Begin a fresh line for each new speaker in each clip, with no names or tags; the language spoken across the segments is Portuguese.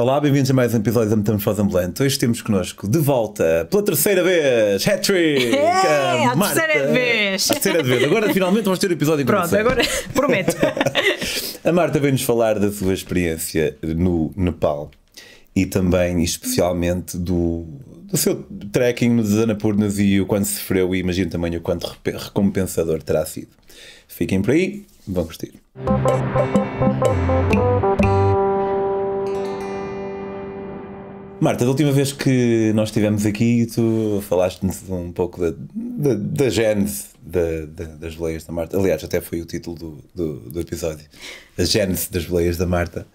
Olá, bem-vindos a mais um episódio da Metamorfose Ambulante. Hoje temos connosco de volta, pela terceira vez, Hat-Trick!
É, a terceira vez!
A terceira vez. Agora finalmente vamos ter o episódio
Pronto, agora prometo.
a Marta vem-nos falar da sua experiência no Nepal e também, especialmente, do, do seu trekking nos Annapurnas e o quanto sofreu e imagino também o quanto recompensador terá sido. Fiquem por aí, vão curtir. Marta, da última vez que nós estivemos aqui, tu falaste-nos um pouco da, da, da gênese da, da, das boleias da Marta. Aliás, até foi o título do, do, do episódio: A gênese das boleias da Marta.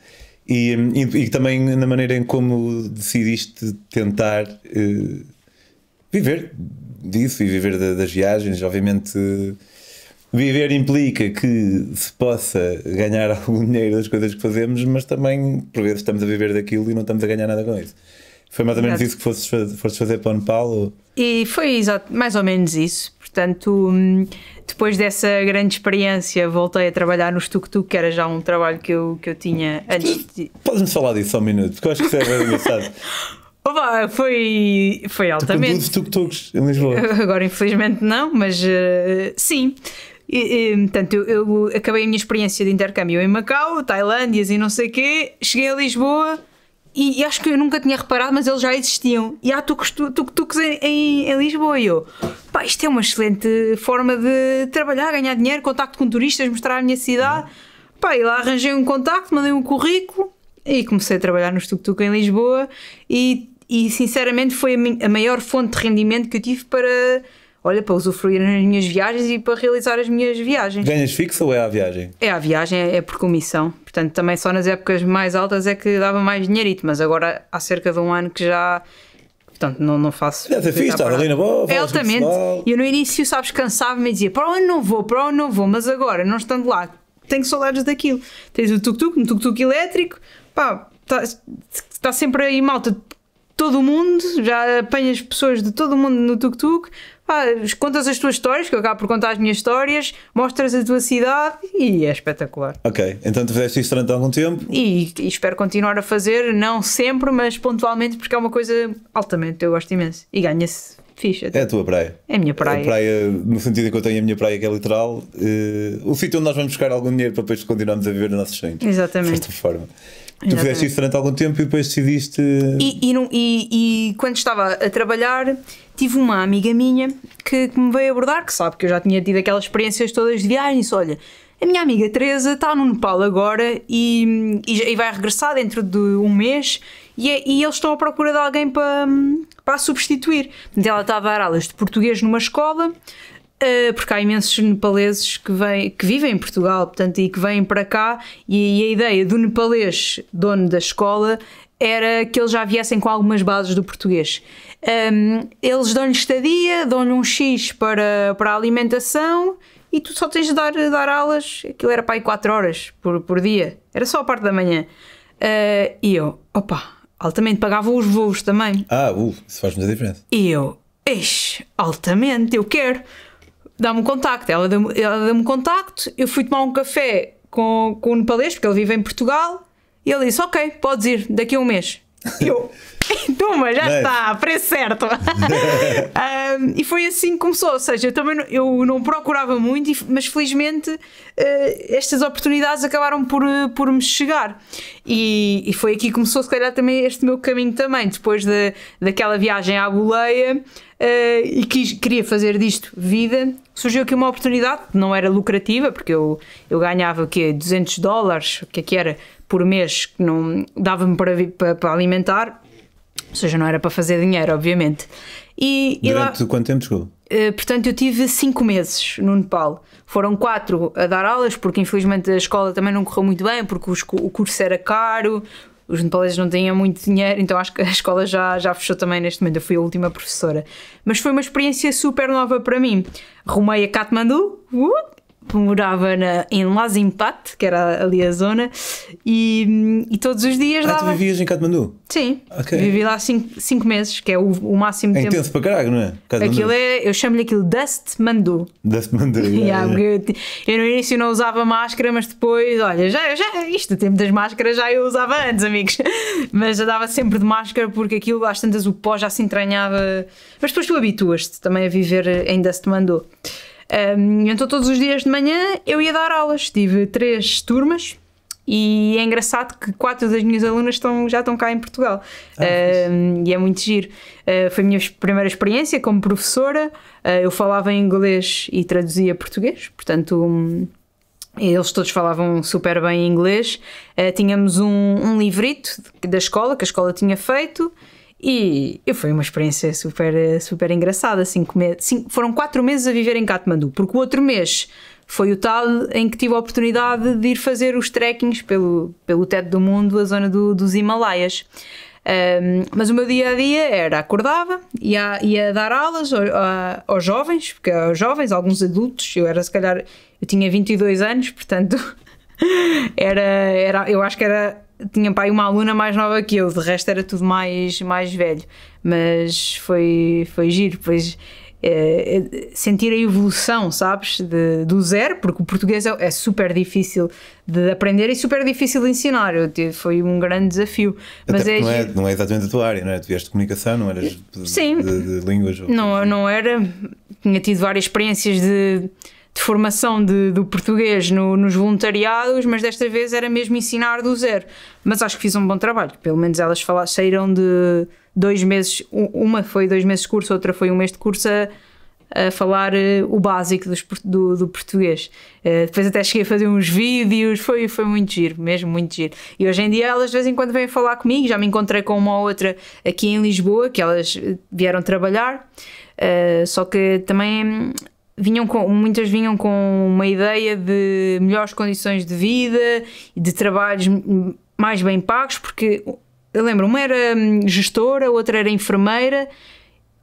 E, e, e, também na maneira em como decidiste tentar uh, viver disso e viver das viagens. Obviamente, viver implica que se possa ganhar algum dinheiro das coisas que fazemos, mas também, por vezes, estamos a viver daquilo e não estamos a ganhar nada com isso. Foi mais ou menos Exato. isso que fosses, fosses fazer para o Nepal? Ou?
E foi exato, mais ou menos isso. Portanto, hum, depois dessa grande experiência, voltei a trabalhar no tuk-tuk, que era já um trabalho que eu, que eu tinha antes. De...
Podes-me falar disso só um minuto, porque eu acho que isso é bem engraçado.
Opa, foi, foi altamente.
Tu tuk-tuks em Lisboa?
Agora, infelizmente, não, mas uh, sim. E, e, portanto, eu, eu, acabei a minha experiência de intercâmbio em Macau, Tailândias e não sei o quê, cheguei a Lisboa e, e, acho que eu nunca tinha reparado, mas eles já existiam. E há tuk-tuks em, em, em, Lisboa. E eu, pá, isto é uma excelente forma de trabalhar, ganhar dinheiro, contacto com turistas, mostrar a minha cidade. Pá, e lá arranjei um contacto, mandei um currículo e comecei a trabalhar no tuk-tuk em Lisboa. E, e sinceramente foi a, a maior fonte de rendimento que eu tive para olha, para usufruir nas minhas viagens e para realizar as minhas viagens.
Ganhas fixo ou é a viagem?
É a viagem, é por comissão. Portanto, também só nas épocas mais altas é que dava mais dinheirito, mas agora há cerca de um ano que já. Portanto, não, não faço.
Já fixe, estava ali na boa.
É altamente. E eu no início, sabes, cansava-me e dizia para onde não vou, para onde não vou, mas agora, não estando lá, tenho saudades daquilo. Tens o tuk-tuk, um tuk-tuk elétrico, pá, está tá sempre aí malta todo o mundo, já apanhas pessoas de todo o mundo no tuk-tuk, contas as tuas histórias, que eu acabo por contar as minhas histórias, mostras a tua cidade e é espetacular.
Ok, então tu fizeste isso durante algum tempo?
E, e, espero continuar a fazer, não sempre, mas pontualmente, porque é uma coisa altamente, eu gosto imenso. E ganha-se ficha.
É a tua praia.
É a minha praia.
A praia, no sentido em que eu tenho a minha praia que é literal, uh, o sítio onde nós vamos buscar algum dinheiro para depois continuarmos a viver os nossos sonhos.
Exatamente.
Desta forma. Tu fizeste isso durante algum tempo e depois decidiste.
E, e, e, e, quando estava a trabalhar, tive uma amiga minha que, que, me veio abordar, que sabe que eu já tinha tido aquelas experiências todas de viagem, e disse: Olha, a minha amiga Teresa está no Nepal agora e, e, vai regressar dentro de um mês e, é, e eles estão à procura de alguém para, para a substituir. Portanto, ela está a dar aulas de português numa escola Uh, porque há imensos nepaleses que, vêm, que vivem em Portugal portanto, e que vêm para cá, e, e a ideia do nepalês, dono da escola, era que eles já viessem com algumas bases do português. Um, eles dão-lhe estadia, dão-lhe um X para, para a alimentação e tu só tens de dar, dar aulas. Aquilo era para aí 4 horas por, por dia, era só a parte da manhã. Uh, e eu, opa, altamente pagava os voos também.
Ah, uh, isso faz muita diferença.
E eu, eixe, altamente, eu quero dá-me um contacto. Ela deu-me deu contacto, eu fui tomar um café com, com o nepalês, porque ele vive em Portugal, e ele disse: Ok, podes ir daqui a um mês. eu, toma, já está, preço certo. um, e foi assim que começou. Ou seja, eu também não, eu não procurava muito, mas felizmente uh, estas oportunidades acabaram por, uh, por me chegar. E, e, foi aqui que começou, se calhar, também este meu caminho também. Depois de, daquela viagem à boleia uh, e quis, queria fazer disto vida, surgiu aqui uma oportunidade, não era lucrativa, porque eu, eu ganhava o quê? 200 dólares, o que é que era, por mês, que não dava-me para, para, para, alimentar, ou seja, não era para fazer dinheiro, obviamente.
E, Durante e lá, quanto tempo chegou?
Uh, portanto, eu tive 5 meses no Nepal. Foram 4 a dar aulas, porque infelizmente a escola também não correu muito bem, porque os, o curso era caro, os nepaleses não tinham muito dinheiro, então acho que a escola já, já fechou também neste momento. Eu fui a última professora. Mas foi uma experiência super nova para mim. Rumei a Katmandu, uh, morava na, em Lazimpat, que era ali a zona, e, e todos os dias
Ah, tu
dava.
vivias em Katmandu?
Sim,
Ok.
vivi lá 5 meses, que é o, o máximo
É
tempo.
intenso para caralho, não é? Katmandu.
Aquilo é, eu chamo-lhe aquilo Dust Mandu.
Deve-te mandar.
Yeah, porque eu, eu no início não usava máscara, mas depois, olha, já, já isto, o tempo das máscaras já eu usava antes, amigos. Mas eu dava sempre de máscara porque aquilo, às tantas, o pó já se entranhava. Mas depois tu habituas-te também a viver em Dust Mandu. Um, então todos os dias de manhã eu ia dar aulas, tive três turmas. E é engraçado que quatro das minhas alunas estão, já estão cá em Portugal. Um, e é muito giro. Uh, foi a minha primeira experiência como professora. Uh, eu falava em inglês e traduzia português, portanto. um, eles todos falavam super bem inglês. Uh, tínhamos um, um livrito da escola que a escola tinha feito e e foi uma experiência super, super engraçada. Cinco me- cinco- foram quatro meses a viver em Katmandu, porque o outro mês foi o tal em que tive a oportunidade de ir fazer os trekkings pelo, pelo teto do mundo, a zona do- dos Himalaias. Um, mas o meu dia a dia era acordava, ia, ia dar aulas aos jovens, porque aos jovens, alguns adultos, eu era se calhar, eu tinha 22 anos, portanto era, era eu acho que era tinha pai uma aluna mais nova que eu, de resto era tudo mais, mais velho, mas foi, foi giro, pois eh, eh, sentir a evolução, sabes, de, do zero, porque o português é, é super difícil de aprender e super difícil de ensinar, eu, foi um grande desafio,
Até
mas é,
não, é, não é exatamente a tua área, não é? Tu vieste de comunicação, não eras de,
Sim.
de, de línguas. ou-
Não, não era. Tinha tido várias experiências de, de formação de- do português no- nos voluntariados, mas desta vez era mesmo ensinar do zero. Mas acho que fiz um bom trabalho. Pelo menos elas falaram, saíram de dois meses. Uma foi dois meses de curso, outra foi um mês de curso a, a falar eh, o básico dos do, do português. Eh, depois até cheguei a fazer uns vídeos, foi, foi muito giro, mesmo muito giro. E hoje em dia elas de vez em quando vêm falar comigo, já me encontrei com uma ou outra aqui em Lisboa, que elas eh, vieram trabalhar, só que também vinham com, muitas vinham com uma ideia de melhores condições de vida e de trabalhos mais bem pagos, porque eu lembro, uma era hum, gestora, outra era enfermeira,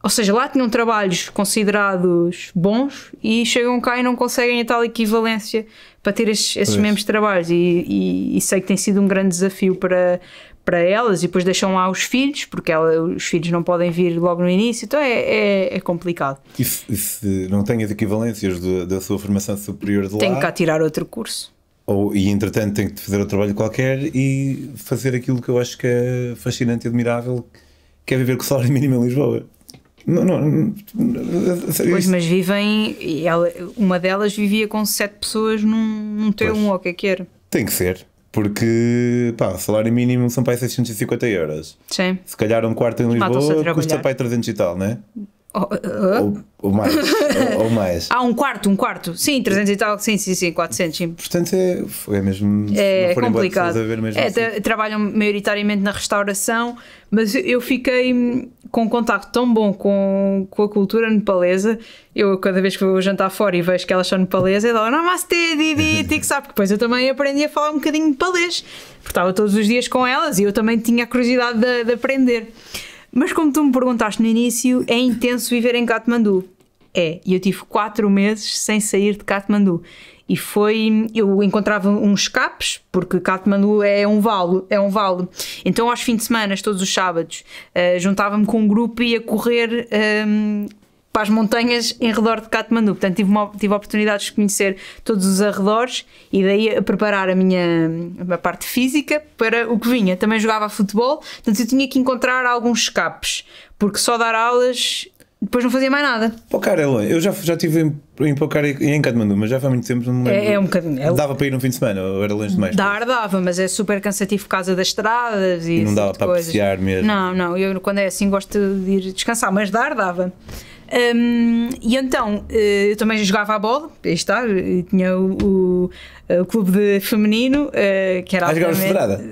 ou seja, lá tinham trabalhos considerados bons e chegam cá e não conseguem a tal equivalência para ter esses, esses mesmos trabalhos. E, e- e sei que tem sido um grande desafio para, para elas. E depois deixam lá os filhos, porque ela- os filhos não podem vir logo no início, então é, é, é complicado.
E se, e se não tem as equivalências do- da sua formação superior de lá,
Tenho que cá tirar outro curso.
ou, e entretanto tem que fazer outro trabalho qualquer e fazer aquilo que eu acho que é fascinante e admirável, que é viver com o salário mínimo em Lisboa. Não, não, não,
Pois, mas vivem. ela- uma delas vivia com sete pessoas num, num T1
Pois.
ou o que é que era.
tem que ser, porque pá, o salário mínimo são para aí 650 euros.
Sim.
Se calhar um quarto em Lisboa custa para aí 300 e tal, não é?
Ah,
Ou, ou mais. ou, ou mais.
Ah, um quarto, um quarto. Sim, 300 e tal. Sim, sim, sim, 400. Sim.
Portanto, é, é mesmo.
É complicado.
ver mesmo
É,
assim.
tra- trabalham maioritariamente na restauração, mas eu fiquei hum, com um contacto tão bom com, com a cultura nepalesa. Eu, cada vez que vou jantar fora e vejo que elas são nepalesas, eu dou Namaste, Didi, sabe? Depois eu também aprendi a falar um bocadinho nepalês, porque estava todos os dias com elas e eu também tinha a curiosidade de, de aprender. Mas como tu me perguntaste no início, é intenso viver em Katmandu. É, e eu tive quatro meses sem sair de Katmandu. E foi. Eu encontrava uns escapes, porque Katmandu é um vale, é um vale. Então, aos fins de semana, todos os sábados, eh, juntava-me com um grupo e ia correr ehm, para as montanhas em redor de Katmandu. Portanto, tive, uma, tive a oportunidade de conhecer todos os arredores e daí a preparar a minha, a parte física para o que vinha. Também jogava futebol, portanto, eu tinha que encontrar alguns escapes, porque só dar aulas. Depois não fazia mais nada.
Pocar longe. Eu já, já estive em, em Pocar e em Katmandu, mas já foi muito tempo. Não.
É, é um bocadinho. é-
Dava para ir um fim de semana ou era longe demais?
Dar dava, mas é super cansativo por causa das estradas e,
não dava
tipo de
para
coisas.
apreciar mesmo.
Não, não, eu quando é assim gosto de ir descansar, mas dar dava. Hum, e então eh, eu também jogava a bola, aí está, tinha o, o, o clube de feminino eh, que era
Ah, jogavas federada?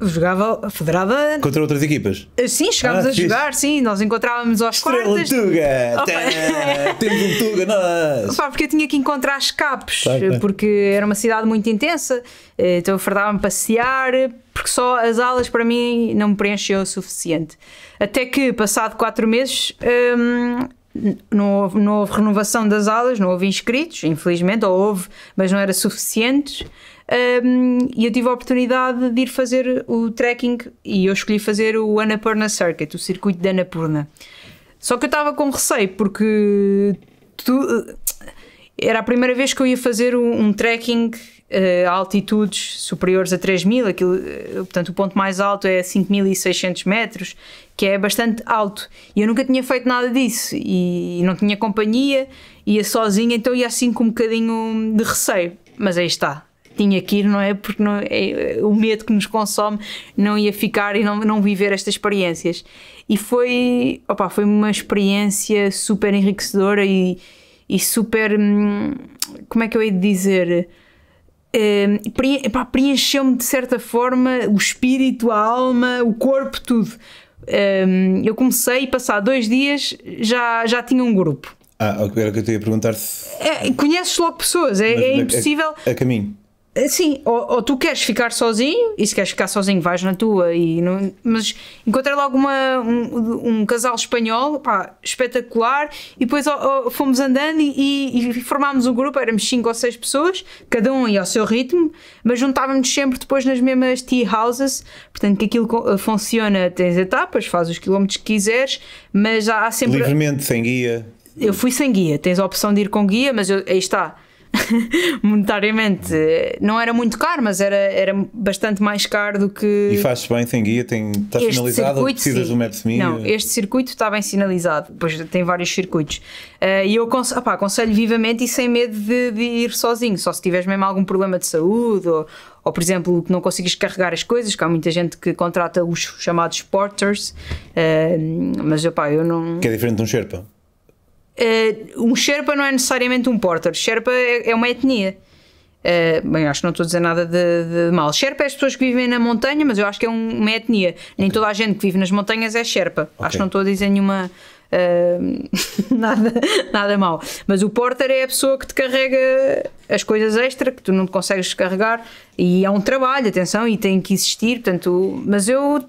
Jogava federada.
Contra outras equipas?
Sim, chegámos
Ah,
a
fixe.
jogar, sim, nós encontrávamos aos
Estrela
quartas.
Tuga!
Opa.
Tá, Temos um Tuga, nós!
Pá, porque eu tinha que encontrar escapes,
Claro, claro.
porque era uma cidade muito intensa, eh, então eu fardava-me passear, porque só as aulas para mim não me preencheu o suficiente. Até que, passado quatro meses, hum, não houve, não houve renovação das aulas, não houve inscritos, infelizmente, ou houve, mas não era suficientes. Um, e eu tive a oportunidade de ir fazer o trekking e eu escolhi fazer o Annapurna Circuit, o circuito de Annapurna. Só que eu estava com receio porque tu, era a primeira vez que eu ia fazer um, um trekking uh, altitudes superiores a 3000, aquilo, uh, portanto o ponto mais alto é 5600 metros, que é bastante alto. E eu nunca tinha feito nada disso e, e não tinha companhia, ia sozinha, então ia assim com um bocadinho de receio. Mas aí está, tinha que ir, não é? Porque não, é, o medo que nos consome não ia ficar e não, não viver estas experiências. E foi, opa, foi uma experiência super enriquecedora e, e super. Hum, como é que eu hei de dizer? Preencheu-me de certa forma o espírito, a alma, o corpo, tudo. Um, eu comecei e passar dois dias já, já tinha um grupo.
Ah, era o que eu te ia perguntar se.
É, conheces logo pessoas, é, é impossível.
A, a caminho.
Sim, ou, ou, tu queres ficar sozinho, e se queres ficar sozinho, vais na tua. E não, mas encontrei logo uma, um, um casal espanhol pá, espetacular, e depois ó, ó, fomos andando e, e, formámos um grupo. Éramos 5 ou 6 pessoas, cada um ia ao seu ritmo, mas juntávamos sempre depois nas mesmas tea houses. Portanto, que aquilo eh, funciona, tens etapas, faz os quilómetros que quiseres, mas há, há sempre.
Livremente, sem guia.
Eu fui sem guia, tens a opção de ir com guia, mas eu, aí está monetariamente não era muito caro, mas era, era bastante mais caro do que.
E faz bem, tem guia, tem, está este sinalizado, circuito, precisas do MapsMe?
Não, este circuito está bem sinalizado, depois tem vários circuitos. Uh, e eu aconselho, opá, aconselho vivamente e sem medo de, de, ir sozinho, só se tiveres mesmo algum problema de saúde ou, ou por exemplo, que não consegues carregar as coisas, que há muita gente que contrata os chamados porters, uh, mas opá, eu não.
Que é diferente de um Sherpa.
Uh, um Sherpa não é necessariamente um porter, Sherpa é, é uma etnia. Uh, bem, acho que não estou a dizer nada de, de, mal. Sherpa é as pessoas que vivem na montanha, mas eu acho que é um, uma etnia. Nem toda a gente que vive nas montanhas é Sherpa. Okay. Acho que não estou a dizer nenhuma. Uh, nada, nada mal. Mas o porter é a pessoa que te carrega as coisas extra que tu não consegues carregar e é um trabalho, atenção, e tem que existir. Portanto, mas eu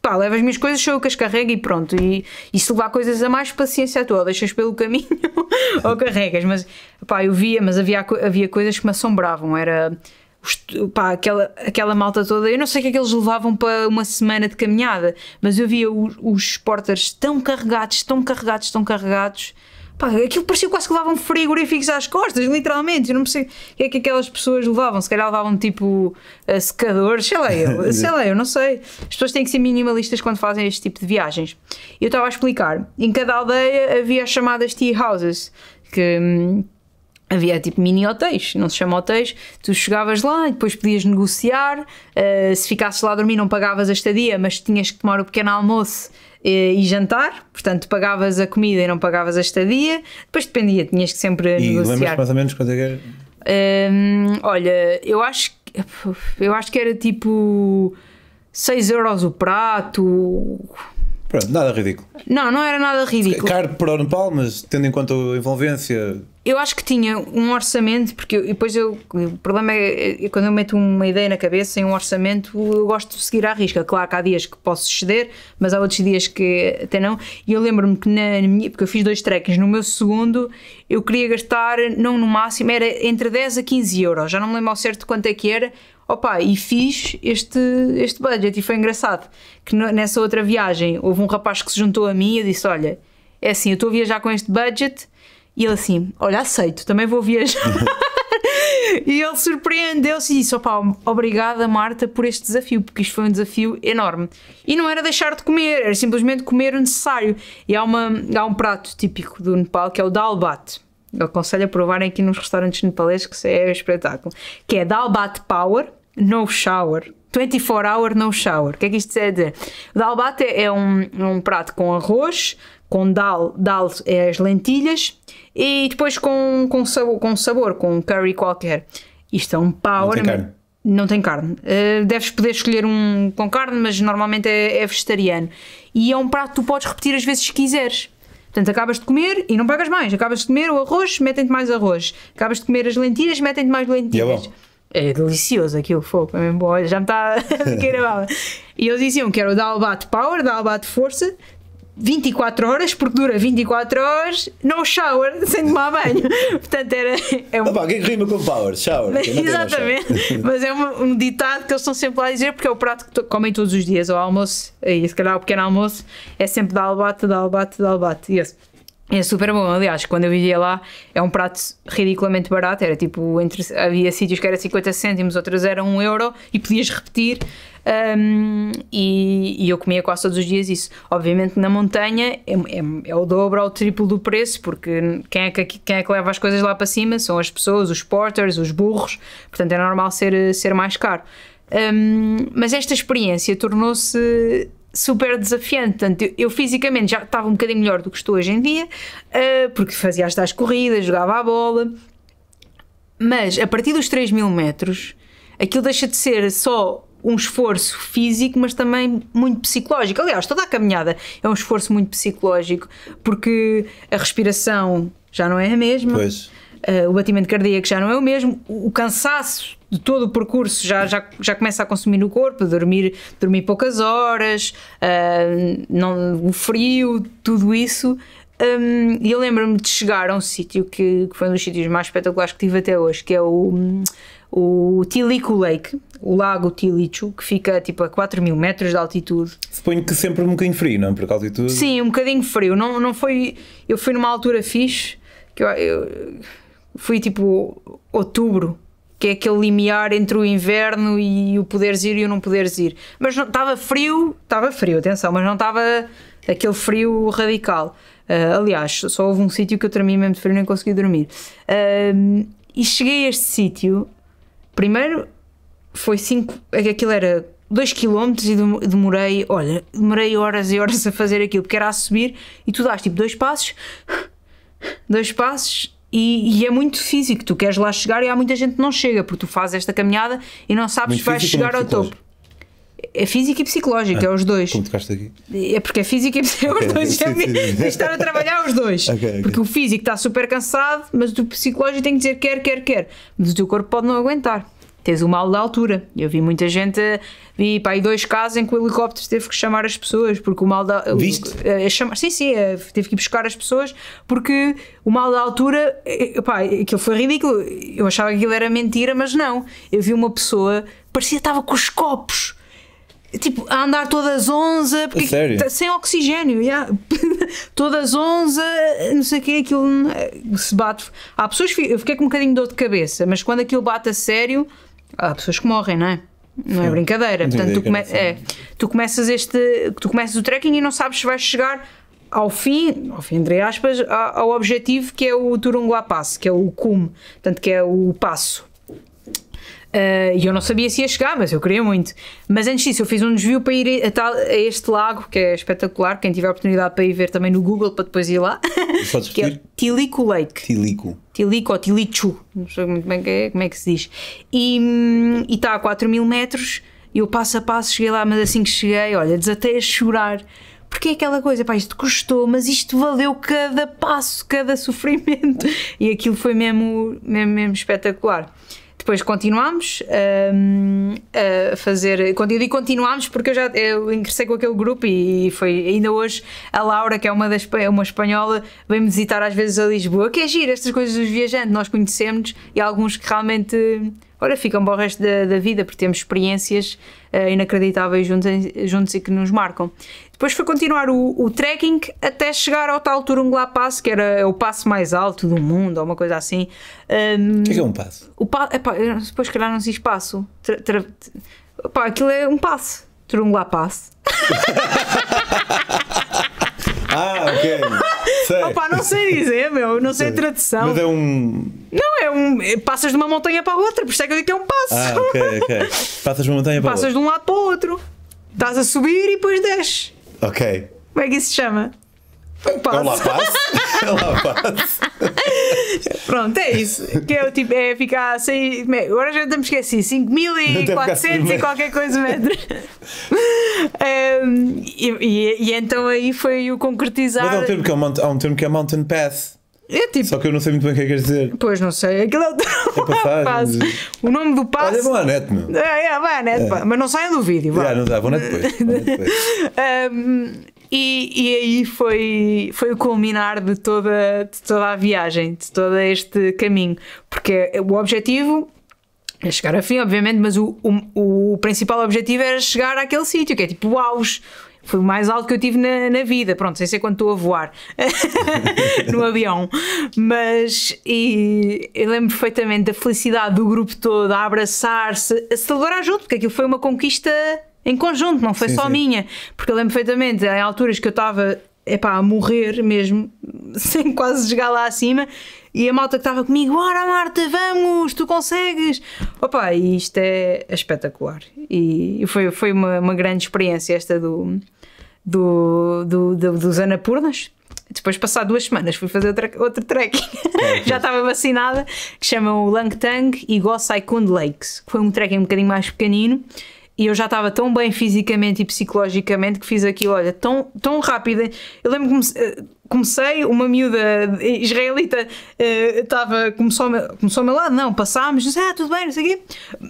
pá, leva as minhas coisas, sou eu que as carrego e pronto. E, e se levar coisas a mais, paciência à tua, deixas pelo caminho ou carregas. Mas pá, eu via, mas havia, havia coisas que me assombravam. Era pá, aquela, aquela malta toda. Eu não sei o que é que eles levavam para uma semana de caminhada, mas eu via os, os porters tão carregados, tão carregados, tão carregados Pá, aquilo parecia quase que levavam frigoríficos às costas, literalmente. Eu não sei o que é que aquelas pessoas levavam. Se calhar levavam tipo secadores, sei lá, eu, sei lá, eu não sei. As pessoas têm que ser minimalistas quando fazem este tipo de viagens. Eu estava a explicar. Em cada aldeia havia as chamadas tea houses, que. Hum, havia tipo mini hotéis, não se chama hotéis, tu chegavas lá e depois podias negociar, uh, se ficasses lá a dormir não pagavas a estadia, mas tinhas que tomar o pequeno almoço e, e jantar, portanto pagavas a comida e não pagavas a estadia, depois dependia, tinhas que sempre
e
negociar.
E lembras mais ou menos quanto é que era?
Um, olha, eu acho, eu acho que era tipo 6 euros o prato,
Pronto, nada ridículo.
Não, não era nada ridículo.
Caro para o Nepal, mas tendo em conta a envolvência.
Eu acho que tinha um orçamento, porque eu, depois eu, o problema é, é quando eu meto uma ideia na cabeça em um orçamento, eu gosto de seguir à risca. Claro que há dias que posso exceder, mas há outros dias que até não. E eu lembro-me que na, na, minha, porque eu fiz dois trekkings, no meu segundo eu queria gastar, não no máximo, era entre 10 a 15 euros, já não me lembro ao certo quanto é que era, Opa, e fiz este, este budget e foi engraçado que nessa outra viagem houve um rapaz que se juntou a mim e disse: Olha, é assim, eu estou a viajar com este budget e ele assim: Olha, aceito, também vou viajar. e ele surpreendeu-se e disse: Opa, obrigada Marta por este desafio, porque isto foi um desafio enorme. E não era deixar de comer, era simplesmente comer o necessário. E há, uma, há um prato típico do Nepal que é o dal bat. Eu aconselho a provarem aqui nos restaurantes nepaleses que isso é um espetáculo. Que é dal bat power, no shower. 24 hour no shower. O que é que isto quer dizer? O dal bate é um, um prato com arroz, com dal, dal é as lentilhas e depois com, com, sabor, com sabor, com curry qualquer. Isto é um power.
Não tem carne.
Não tem carne. Uh, deves poder escolher um com carne, mas normalmente é, é vegetariano. E é um prato que tu podes repetir as vezes que quiseres. Portanto, acabas de comer e não pagas mais. Acabas de comer o arroz, metem-te mais arroz. Acabas de comer as lentilhas, metem-te mais lentilhas.
É bom.
É delicioso aquilo, fogo, é mesmo bom, já me está a E eles diziam que era o Dalbat Power, Dalbat Força, 24 horas, porque dura 24 horas, no shower, sem tomar banho. Portanto, era. É um...
Opa, o que é rima com power? Shower.
Exatamente,
shower.
mas é um, um ditado que eles estão sempre lá a dizer porque é o prato que to- comem todos os dias ao almoço, e se calhar o pequeno almoço é sempre de albate, de albate, de albate. E esse é super bom, aliás, quando eu vivia lá é um prato ridiculamente barato, era tipo, entre, havia sítios que era 50 cêntimos, outros eram 1 euro e podias repetir. hum, e, e eu comia quase todos os dias isso. Obviamente na montanha é, é, é o dobro ou o triplo do preço, porque quem é, que, quem é que leva as coisas lá para cima? São as pessoas, os porters, os burros, portanto é normal ser, ser mais caro. Hum, mas esta experiência tornou-se super desafiante. Portanto, eu, eu fisicamente já estava um bocadinho melhor do que estou hoje em dia, ah, porque fazia as tais corridas, jogava a bola, mas a partir dos 3 mil metros, aquilo deixa de ser só um esforço físico, mas também muito psicológico. Aliás, toda a caminhada é um esforço muito psicológico, porque a respiração já não é a mesma.
Pois.
Uh, o batimento cardíaco já não é o mesmo, o o cansaço de todo o percurso já, já, já começa a consumir no corpo, dormir, dormir poucas horas, uh, não, o frio, tudo isso. Um, E eu lembro-me de chegar a um sítio que, que foi um dos sítios mais espetaculares que tive até hoje, que é o, o Tilico Lake, o lago Tilicho, que fica tipo a 4 mil metros de altitude.
Suponho que sempre um bocadinho frio, não? Por causa de tudo.
Sim, um bocadinho frio. Não, não foi. Eu fui numa altura fixe, que eu, eu fui tipo outubro, que é aquele limiar entre o inverno e o poderes ir e o não poderes ir. Mas estava frio, estava frio, atenção, mas não estava aquele frio radical. Ah, aliás, só houve um sítio que eu tremi mesmo de frio nem consegui dormir. Ah, e cheguei a este sítio, primeiro foi 5, aquilo era 2 km e dem- demorei, olha, demorei horas e horas a fazer aquilo, porque era a subir e tu dás tipo dois passos, dois passos e, e é muito físico. Tu queres lá chegar e há muita gente que não chega, porque tu fazes esta caminhada e não sabes
Muito
se vais chegar ao topo. É físico e psicológico, é os dois.
Como tocaste aqui?
É porque é físico e psicológico, os
Ok,
dois.
sim,
é
sim.
tens de estar a trabalhar os dois.
Ok, ok.
Porque o físico está super cansado, mas o psicológico tem que dizer quer, quer, quer. Mas o teu corpo pode não aguentar. Tens o mal da altura. Eu vi muita gente, vi aí dois casos em que o helicóptero teve que chamar as pessoas, porque o mal da.
Viste?
eh, chamar, sim, sim, eh, teve que ir buscar as pessoas, porque o mal da altura, eh, pá, aquilo foi ridículo. Eu achava que aquilo era mentira, mas não. Eu vi uma pessoa, parecia que estava com os copos. Tipo, a andar todas onze, porque
A sério?
sem oxigênio, yeah. todas onze, não sei o que, aquilo se bate. Há pessoas que eu fiquei com um bocadinho de dor de cabeça, mas quando aquilo bate a sério, há pessoas que morrem, não é? Não é
Sim.
brincadeira.
Não
Portanto, tu, come- é, tu começas este, tu começas o trekking e não sabes se vais chegar ao fim, ao fim entre aspas, ao objetivo que é o Turungla Pass, que é o cume, portanto que é o passo. Uh, E eu não sabia se ia chegar, mas eu queria muito. Mas antes disso, eu fiz um desvio para ir a, tal- a este lago, que é espetacular. Quem tiver a oportunidade para ir ver também no Google, para depois ir lá, que é? Tilico Lake.
Tilico.
Tilico ou Tilichu, não sei muito bem é- como é que se diz. E hum, e está a 4 mil metros, e eu passo a passo cheguei lá, mas assim que cheguei, olha, desatei a chorar. Porque é aquela coisa, pá, isto custou, mas isto valeu cada passo, cada sofrimento. E aquilo foi mesmo, mesmo, mesmo espetacular. Depois continuámos hum, a fazer. Quando eu digo continuámos, porque eu já eu ingressei com aquele grupo e foi ainda hoje a Laura, que é uma, das, é uma espanhola, vem-me visitar às vezes a Lisboa. Que é giro estas coisas dos viajantes, nós conhecemos e alguns que realmente. Olha, ficam para o resto da, da vida porque temos experiências eh, inacreditáveis juntos, juntos e que nos marcam. Depois foi continuar o, o trekking até chegar ao tal Turungla Pass, que era o passo mais alto do mundo, ou uma coisa assim. Hum,
O que é que é um passo?
o pa, epá, depois, se calhar, não se diz passo. Tra, tra, epá, aquilo é um passo. Turungla Pass.
Ah, ok. Sei.
Opa, não sei dizer, meu, não sei a tradução.
Mas é um.
Não, é um. é- Passas de uma montanha para a outra, por isso é que eu digo que é um passo.
Ah, ok, ok. Passas uma montanha para
Passas de um lado para o outro. Estás a subir e depois desces.
Ok.
Como é que isso se chama? Um
É um
passo.
passo. É um passo.
Pronto, é isso. Que é o tipo, é ficar sem. Agora já estamos esqueci, 5400 e qualquer coisa metros. Ehm, e, e- e então aí foi o concretizar.
Mas há um, termo que é um, mount- há um termo que é Mountain Pass.
É tipo.
Só que eu não sei muito bem o que é que queres dizer.
Pois não sei, aquilo é o
passagem.
passo. O nome do passo.
Olha, vão à net, meu.
É, é, vai, né? pá, Mas não saiam do vídeo, vá.
Já, não dá, vou net depois. Net depois.
Um, E, e aí foi, foi o culminar de toda, de toda a viagem, de todo este caminho. Porque o objetivo é chegar a fim, obviamente, mas o, o, o principal objetivo era chegar àquele sítio, que é tipo o auge. Foi o mais alto que eu tive na, na vida. Pronto, sem ser quando estou a voar no avião. Mas e, eu lembro perfeitamente da felicidade do grupo todo a abraçar-se, a celebrar junto, porque aquilo foi uma conquista em conjunto, não foi
Sim,
só
sim.
minha. Porque eu lembro perfeitamente, em alturas que eu estava epá, a morrer mesmo, sem quase chegar lá acima, e a malta que estava comigo, bora Marta, vamos, tu consegues. Opa, e isto é espetacular. E foi, foi uma, uma grande experiência esta do, do, do, do- dos Anapurnas. Depois, passar duas semanas, fui fazer outra, outro trekking. Já estava vacinada, que chama o Langtang e Gosai Kund Lakes, que foi um trekking um bocadinho mais pequenino. E eu já estava tão bem fisicamente e psicologicamente que fiz aquilo, olha, tão, tão rápido. Eu lembro que eh, comecei, uma miúda israelita eh, estava, começou, ao meu- começou ao meu lado, não, passámos, disse, ah, tudo bem, não sei o quê.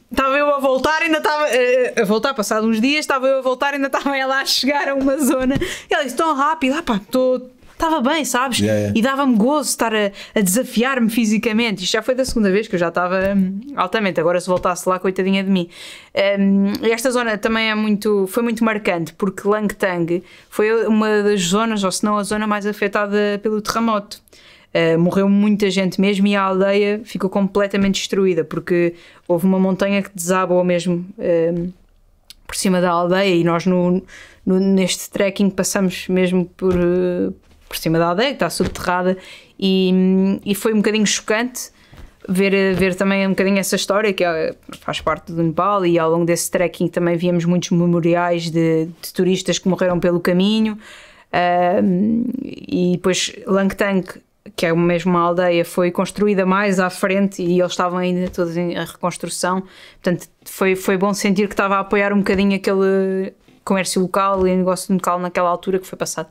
Estava eu a voltar, ainda estava eh, a voltar, passado uns dias, estava eu a voltar, ainda estava ela a chegar a uma zona. E ela disse, tão rápido, ah pá, estou. Estava bem, sabes?
Yeah, yeah.
E dava-me gozo estar a, a desafiar-me fisicamente. Isto já foi da segunda vez que eu já estava hum, altamente. Agora, se voltasse lá, coitadinha de mim. Hum, esta zona também é muito, foi muito marcante, porque Langtang foi uma das zonas, ou se não a zona mais afetada pelo terremoto. Uh, morreu muita gente mesmo e a aldeia ficou completamente destruída, porque houve uma montanha que desabou mesmo. hum, por cima da aldeia e nós no, no- neste trekking passamos mesmo por, eh, por cima da aldeia que está subterrada e, e foi um bocadinho chocante ver, ver também um bocadinho essa história que é- faz parte do Nepal e ao longo desse trekking também víamos muitos memoriais de, de turistas que morreram pelo caminho Ahm, e depois Langtang que é mesmo uma aldeia, foi construída mais à frente e eles estavam ainda todos em reconstrução. Portanto, foi, foi bom sentir que estava a apoiar um bocadinho aquele comércio local e negócio local naquela altura que foi passado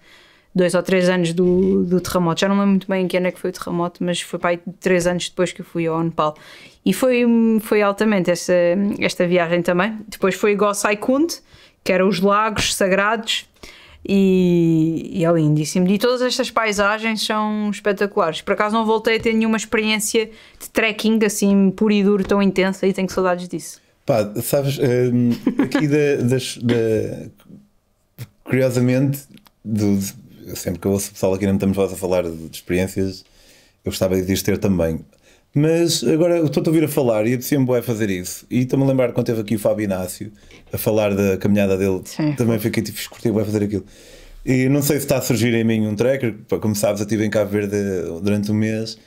dois ou três anos do, do terremoto. Já não lembro muito bem em que ano é que foi o terremoto, mas foi para aí três anos depois que eu fui ao Nepal. E foi, foi altamente esta, esta viagem também. Depois foi Gosai Kund, que eram os lagos sagrados. E, e é lindíssimo. E todas estas paisagens são espetaculares. Por acaso não voltei a ter nenhuma experiência de trekking assim puro e duro tão intensa e tenho saudades disso.
Pá, sabes, hum, aqui da, das, da- curiosamente, do, sempre que eu ouço o pessoal aqui na Metamos Voz a falar de, experiências, eu gostava de as ter também. Mas agora eu estou a ouvir a falar e apetecia-me fazer isso. E estou-me a lembrar quando teve aqui o Fábio Inácio a falar da caminhada dele,
Sim.
também fiquei tipo, curti bué fazer aquilo. E não sei se está a surgir em mim um tracker, como sabes, eu estive em Cabo Verde durante um mês.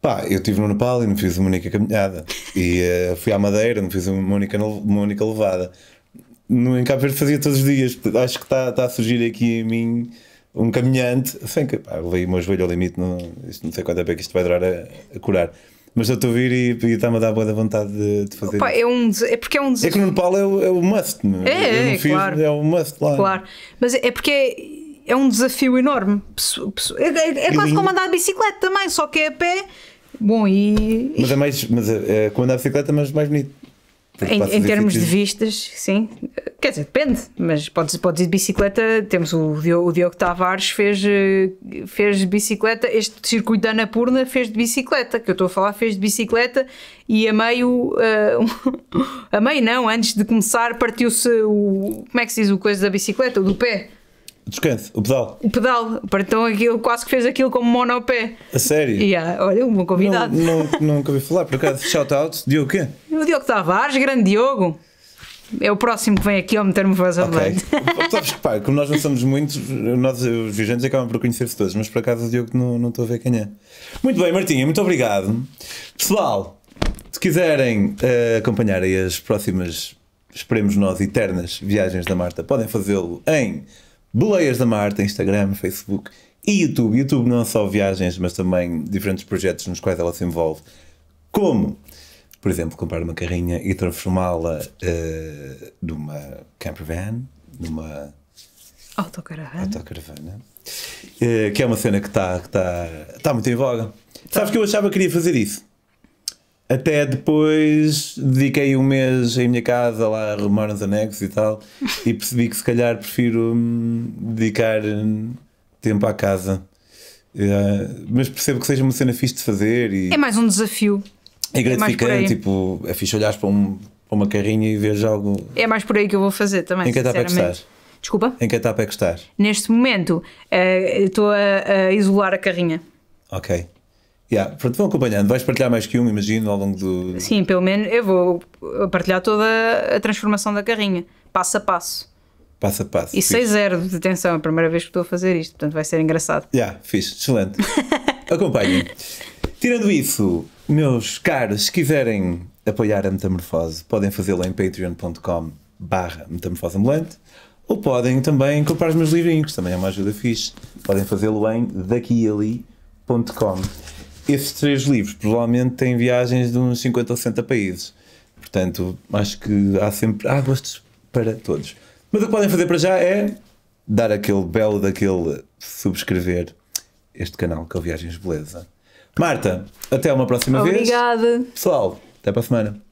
Pá, eu estive no Nepal e não fiz uma única caminhada. E eh, fui à Madeira, não fiz uma única, uma única levada. No, em Cabo Verde fazia todos os dias. Acho que está, está a surgir aqui em mim um caminhante. Sem que, pá, levei o meu joelho ao limite, não, isto não sei quanto tempo é que isto vai durar a, a curar. Mas eu estou a vir e, e está-me a dar boa da vontade de, de fazer isso.
é, um, é porque é um
É que
desafio.
no Nepal é o, é o must. não
É,
não
é,
fiz,
claro.
é o must lá.
Claro, mas é porque é, é um desafio enorme. É, é- é quase como andar de bicicleta também, só que é a pé. Bom, e
Mas é mais. Mas é, é como andar de bicicleta, mas mais bonito.
Em, em termos de vistas, sim. Quer dizer, depende, mas podes, podes ir de bicicleta. Temos o Diogo, o Diogo Tavares, fez, eh, fez bicicleta. Este circuito da Anapurna fez de bicicleta, que eu estou a falar, fez de bicicleta e a meio. eh, a meio não, antes de começar, partiu-se o. Como é que se diz o coisa da bicicleta? O do pé.
Descanso, o pedal.
O pedal. Então aquilo, quase que fez aquilo como monopé.
A sério.
E ah, olha, um bom
Não,
convidado.
não, nunca ouvi falar, por acaso. Shout out. Diogo o quê?
O Diogo Tavares, grande Diogo. É o próximo que vem aqui ao meter-me voz a
Ok.
blade.
Sabes que, pá, como nós não somos muitos, nós, os viajantes, acabam por conhecer-se todos, mas por acaso o Diogo não, não estou a ver quem é. Muito bem, Martinha, muito obrigado. Pessoal, se quiserem eh, acompanhar as próximas, esperemos nós, eternas viagens da Marta, podem fazê-lo em Boleias da Marta, Instagram, Facebook e YouTube. YouTube não só viagens, mas também diferentes projetos nos quais ela se envolve, como por exemplo, comprar uma carrinha e transformá-la eh, numa camper van, numa
Autocaravana.
autocaravana, eh, que é uma cena que está tá, tá muito em voga. Sabes que eu achava que queria fazer isso? Até depois dediquei um mês em minha casa lá a arrumar uns anexos e tal e percebi que se calhar prefiro hum, dedicar tempo à casa. Uh, mas percebo que seja uma cena fixe de fazer e
É mais um desafio.
é
aí.
gratificante. tipo, é fixe olhar para, um- para uma carrinha e ver algo.
É mais por aí que eu vou fazer também.
Em que etapa é que estás?
Desculpa?
Em que etapa é que estás?
Neste momento eh, estou a, a isolar a carrinha.
Ok. Yeah, pronto, vão acompanhando. Vais partilhar mais que um, imagino, ao longo do.
Sim, pelo menos eu vou partilhar toda a transformação da carrinha, passo a passo.
Passo a passo.
E
Fixe.
6-0 de atenção, é a primeira vez que estou a fazer isto, portanto vai ser engraçado.
Yeah, fixe, excelente. Acompanhem. Tirando isso, meus caros, se quiserem apoiar a Metamorfose, podem fazê-lo em patreon.com barra metamorfose ambulante ou podem também comprar os meus livrinhos, também é uma ajuda fixe. Podem fazê-lo em daquiali.com. Esses três livros provavelmente têm viagens de uns 50 ou 60 países. Portanto, acho que há sempre há gostos para todos. Mas o que podem fazer para já é dar aquele belo daquele subscrever este canal que é o Viagens Beleza. Marta, até uma próxima vez.
Obrigada.
Pessoal, até para a semana.